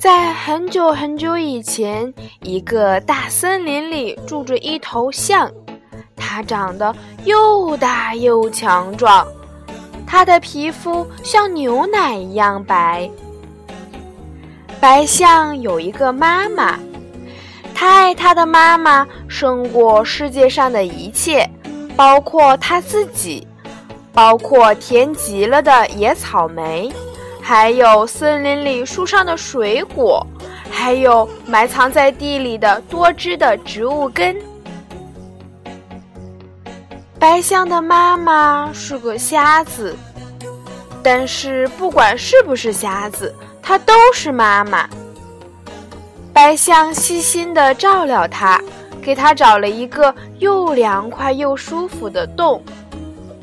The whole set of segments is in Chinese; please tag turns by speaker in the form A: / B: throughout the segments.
A: 在很久很久以前，一个大森林里住着一头象，它长得又大又强壮，它的皮肤像牛奶一样白。白象有一个妈妈，它爱它的妈妈胜过世界上的一切，包括它自己，包括甜极了的野草莓。还有森林里树上的水果，还有埋藏在地里的多汁的植物根。白象的妈妈是个瞎子，但是不管是不是瞎子，她都是妈妈。白象细心地照料它，给它找了一个又凉快又舒服的洞，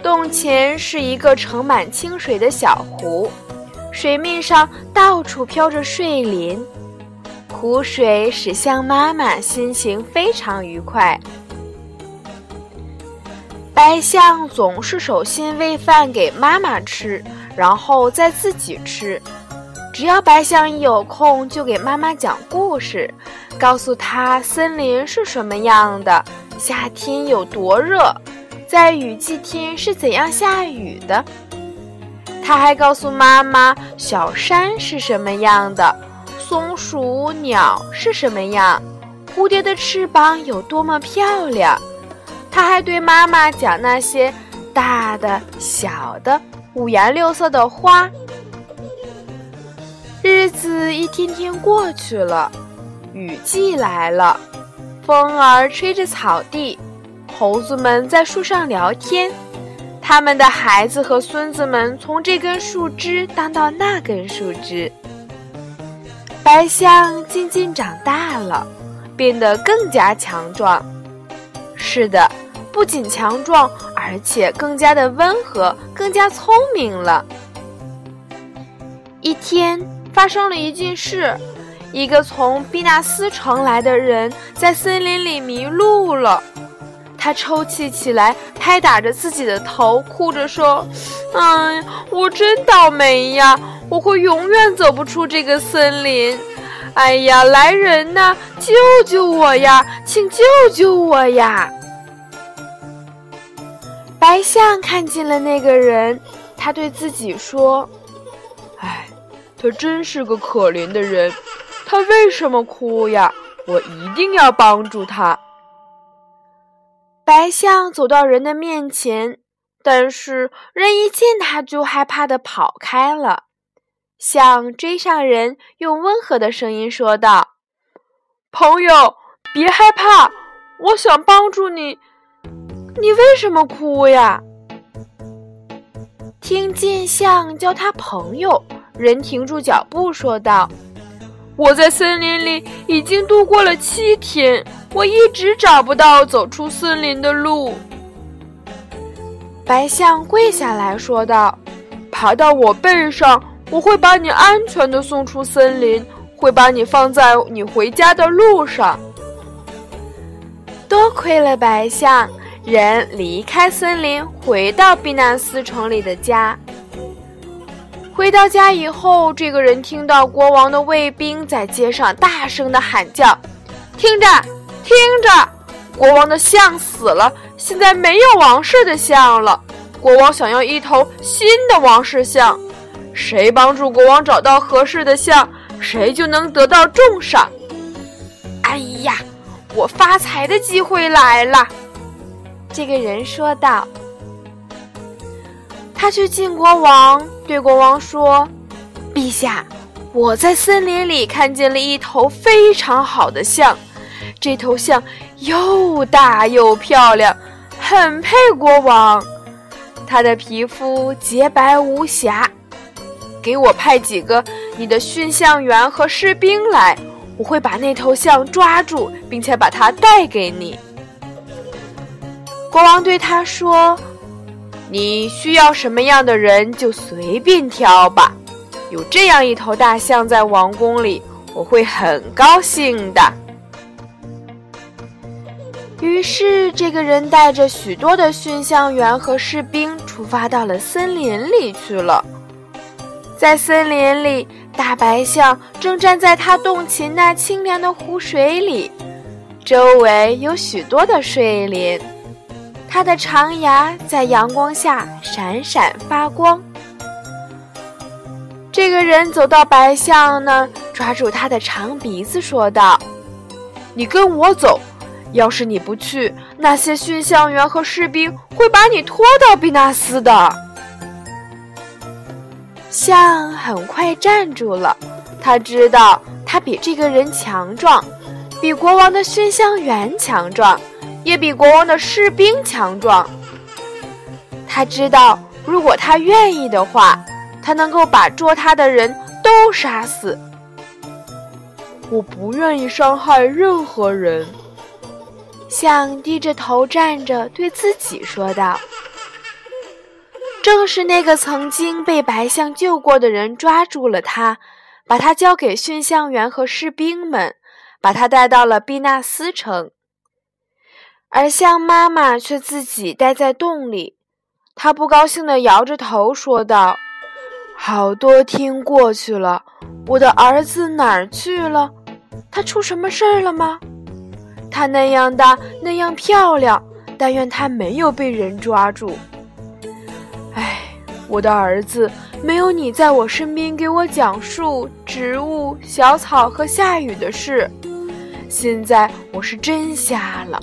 A: 洞前是一个盛满清水的小湖。水面上到处飘着睡莲，湖水使象妈妈心情非常愉快。白象总是首先喂饭给妈妈吃，然后再自己吃。只要白象一有空，就给妈妈讲故事，告诉她森林是什么样的，夏天有多热，在雨季天是怎样下雨的。他还告诉妈妈，小山是什么样的，松鼠、鸟是什么样，蝴蝶的翅膀有多么漂亮。他还对妈妈讲那些大的、小的、五颜六色的花。日子一天天过去了，雨季来了，风儿吹着草地，猴子们在树上聊天。他们的孩子和孙子们从这根树枝当到那根树枝。白象渐渐长大了，变得更加强壮。是的，不仅强壮，而且更加的温和，更加聪明了。一天，发生了一件事：一个从毕纳斯城来的人在森林里迷路了。他抽泣起来，拍打着自己的头，哭着说：“哎，我真倒霉呀！我会永远走不出这个森林。哎呀，来人呐，救救我呀！请救救我呀！”白象看见了那个人，他对自己说：“哎，他真是个可怜的人。他为什么哭呀？我一定要帮助他。”白象走到人的面前，但是人一见他就害怕的跑开了。象追上人，用温和的声音说道：“朋友，别害怕，我想帮助你。你为什么哭呀？”听见象叫他朋友，人停住脚步说道：“我在森林里已经度过了七天。”我一直找不到走出森林的路。白象跪下来说道：“爬到我背上，我会把你安全的送出森林，会把你放在你回家的路上。”多亏了白象，人离开森林，回到毕纳斯城里的家。回到家以后，这个人听到国王的卫兵在街上大声的喊叫：“听着！”听着，国王的象死了，现在没有王室的象了。国王想要一头新的王室象，谁帮助国王找到合适的象，谁就能得到重赏。哎呀，我发财的机会来了！这个人说道。他去见国王，对国王说：“陛下，我在森林里看见了一头非常好的象。”这头象又大又漂亮，很配国王。它的皮肤洁白无瑕。给我派几个你的驯象员和士兵来，我会把那头象抓住，并且把它带给你。国王对他说：“你需要什么样的人就随便挑吧。有这样一头大象在王宫里，我会很高兴的。”于是，这个人带着许多的驯象员和士兵出发到了森林里去了。在森林里，大白象正站在它洞前那清凉的湖水里，周围有许多的睡莲，它的长牙在阳光下闪闪发光。这个人走到白象那儿，抓住它的长鼻子，说道：“你跟我走，要是你不去，那些驯象员和士兵会把你拖到比纳斯的。”象很快站住了，他知道他比这个人强壮，比国王的驯象员强壮，也比国王的士兵强壮。他知道，如果他愿意的话，他能够把捉他的人都杀死。我不愿意伤害任何人。象低着头站着，对自己说道。正是那个曾经被白象救过的人抓住了他，把他交给驯象员和士兵们，把他带到了毕纳斯城。而象妈妈却自己待在洞里，她不高兴地摇着头说道：“好多天过去了，我的儿子哪儿去了？他出什么事儿了吗？他那样大，那样漂亮，但愿他没有被人抓住。”哎我的儿子，没有你在我身边给我讲述植物、小草和下雨的事，现在我是真瞎了，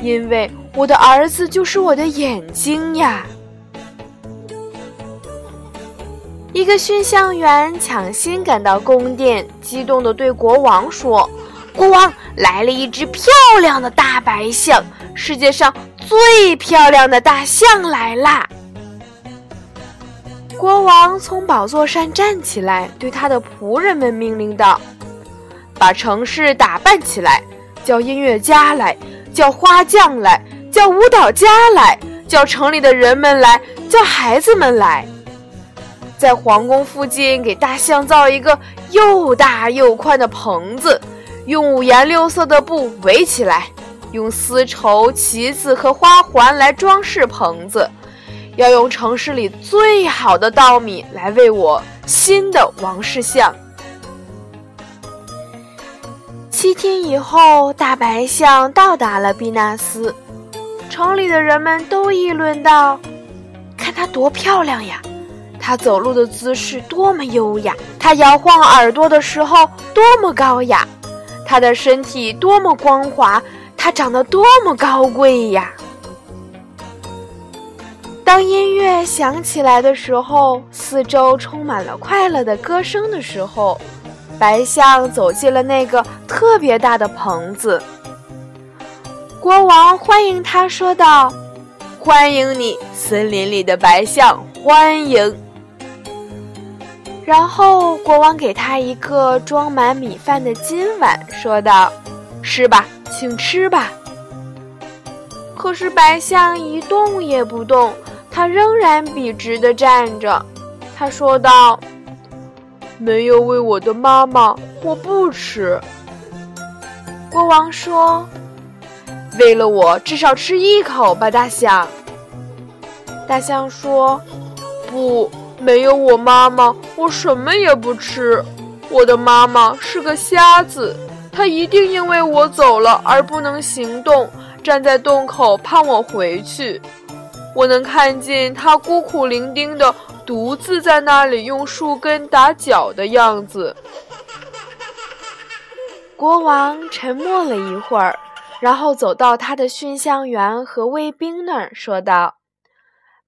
A: 因为我的儿子就是我的眼睛呀。一个驯象员抢先赶到宫殿，激动地对国王说：“国王，来了一只漂亮的大白象，世界上最漂亮的大象来啦！”国王从宝座上站起来，对他的仆人们命令道：“把城市打扮起来，叫音乐家来，叫花匠来，叫舞蹈家来，叫城里的人们来，叫孩子们来。在皇宫附近给大象造一个又大又宽的棚子，用五颜六色的布围起来，用丝绸、旗子和花环来装饰棚子。”要用城市里最好的稻米来喂我新的王室象。七天以后，大白象到达了毕纳斯，城里的人们都议论道：“看它多漂亮呀！它走路的姿势多么优雅，它摇晃耳朵的时候多么高雅，它的身体多么光滑，它长得多么高贵呀！”当音乐响起来的时候，四周充满了快乐的歌声的时候，白象走进了那个特别大的棚子。国王欢迎他，说道：“欢迎你，森林里的白象，欢迎。”然后国王给他一个装满米饭的金碗，说道：“吃吧，请吃吧。”可是白象一动也不动。他仍然笔直地站着，他说道：“没有喂我的妈妈，我不吃。”国王说：“为了我，至少吃一口吧，大象。”大象说：“不，没有我妈妈，我什么也不吃。我的妈妈是个瞎子，她一定因为我走了而不能行动，站在洞口盼我回去。”我能看见他孤苦伶仃的独自在那里用树根打脚的样子。国王沉默了一会儿，然后走到他的驯象员和卫兵那儿，说道：“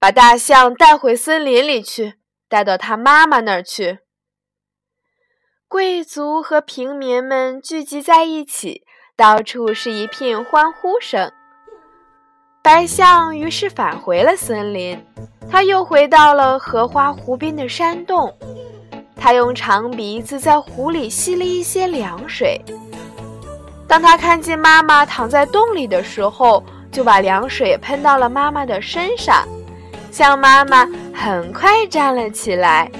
A: 把大象带回森林里去，带到他妈妈那儿去。”贵族和平民们聚集在一起，到处是一片欢呼声。白象于是返回了森林，他又回到了荷花湖边的山洞。他用长鼻子在湖里吸了一些凉水。当他看见妈妈躺在洞里的时候，就把凉水喷到了妈妈的身上。象妈妈很快站了起来。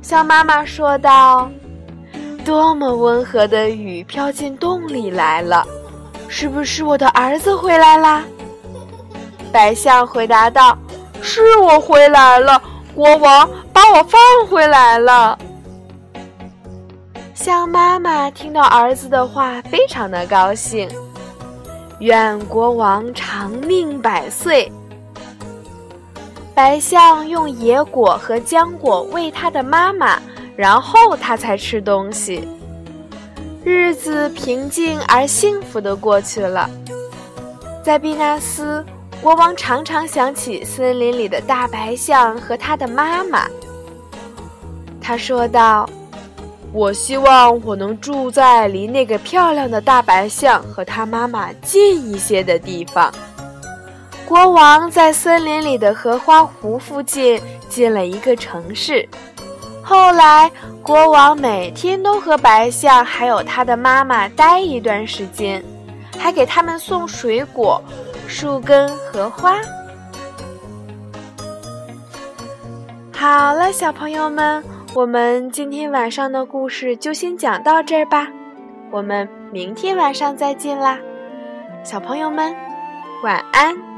A: 象妈妈说道：“多么温和的雨飘进洞里来了，是不是我的儿子回来啦？”白象回答道：“是我回来了，国王把我放回来了。”象妈妈听到儿子的话，非常的高兴。愿国王长命百岁。白象用野果和浆果喂它的妈妈，然后它才吃东西。日子平静而幸福的过去了。在碧纳斯，国王常常想起森林里的大白象和他的妈妈。他说道。我希望我能住在离那个漂亮的大白象和它妈妈近一些的地方。国王在森林里的荷花湖附近建了一个城市。后来，国王每天都和白象还有他的妈妈待一段时间，还给他们送水果、树根和花。好了，小朋友们。我们今天晚上的故事就先讲到这儿吧，我们明天晚上再见啦，小朋友们，晚安。